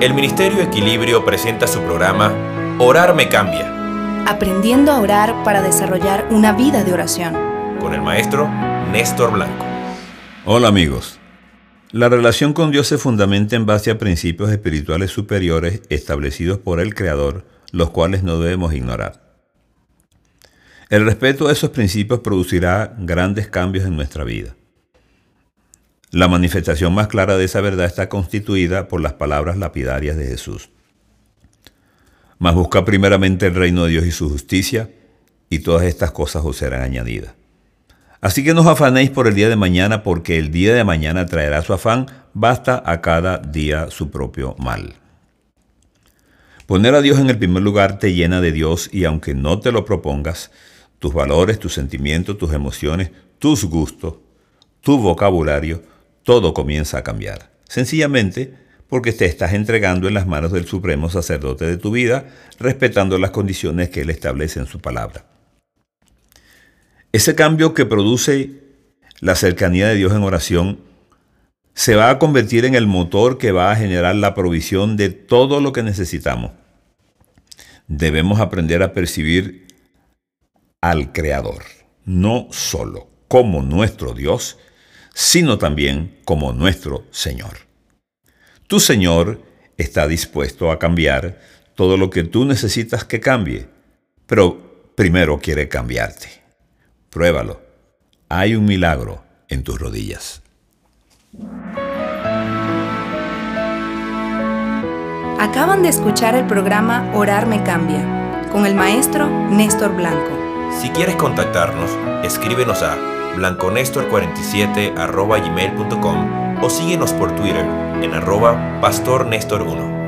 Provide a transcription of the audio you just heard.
el Ministerio Equilibrio presenta su programa Orar me cambia, Aprendiendo a orar para desarrollar una vida de oración. con el maestro Néstor Blanco. Hola amigos. La relación con Dios se fundamenta en base a principios espirituales superiores establecidos por el Creador, los cuales no debemos ignorar. El respeto a esos principios producirá grandes cambios en nuestra vida. La manifestación más clara de esa verdad está constituida por las palabras lapidarias de Jesús. Mas busca primeramente el reino de Dios y su justicia, y todas estas cosas os serán añadidas. Así que no os afanéis por el día de mañana, porque el día de mañana traerá su afán, basta a cada día su propio mal. Poner a Dios en el primer lugar te llena de Dios y aunque no te lo propongas, tus valores, tus sentimientos, tus emociones, tus gustos, tu vocabulario, todo comienza a cambiar. Sencillamente porque te estás entregando en las manos del supremo sacerdote de tu vida, respetando las condiciones que Él establece en su palabra. Ese cambio que produce la cercanía de Dios en oración se va a convertir en el motor que va a generar la provisión de todo lo que necesitamos. Debemos aprender a percibir al Creador, no solo como nuestro Dios, sino también como nuestro Señor. Tu Señor está dispuesto a cambiar todo lo que tú necesitas que cambie, pero primero quiere cambiarte. Pruébalo. Hay un milagro en tus rodillas. Acaban de escuchar el programa Orar me cambia con el maestro Néstor Blanco. Si quieres contactarnos, escríbenos a blanconestor47 gmail.com o síguenos por Twitter en arroba pastornestor1.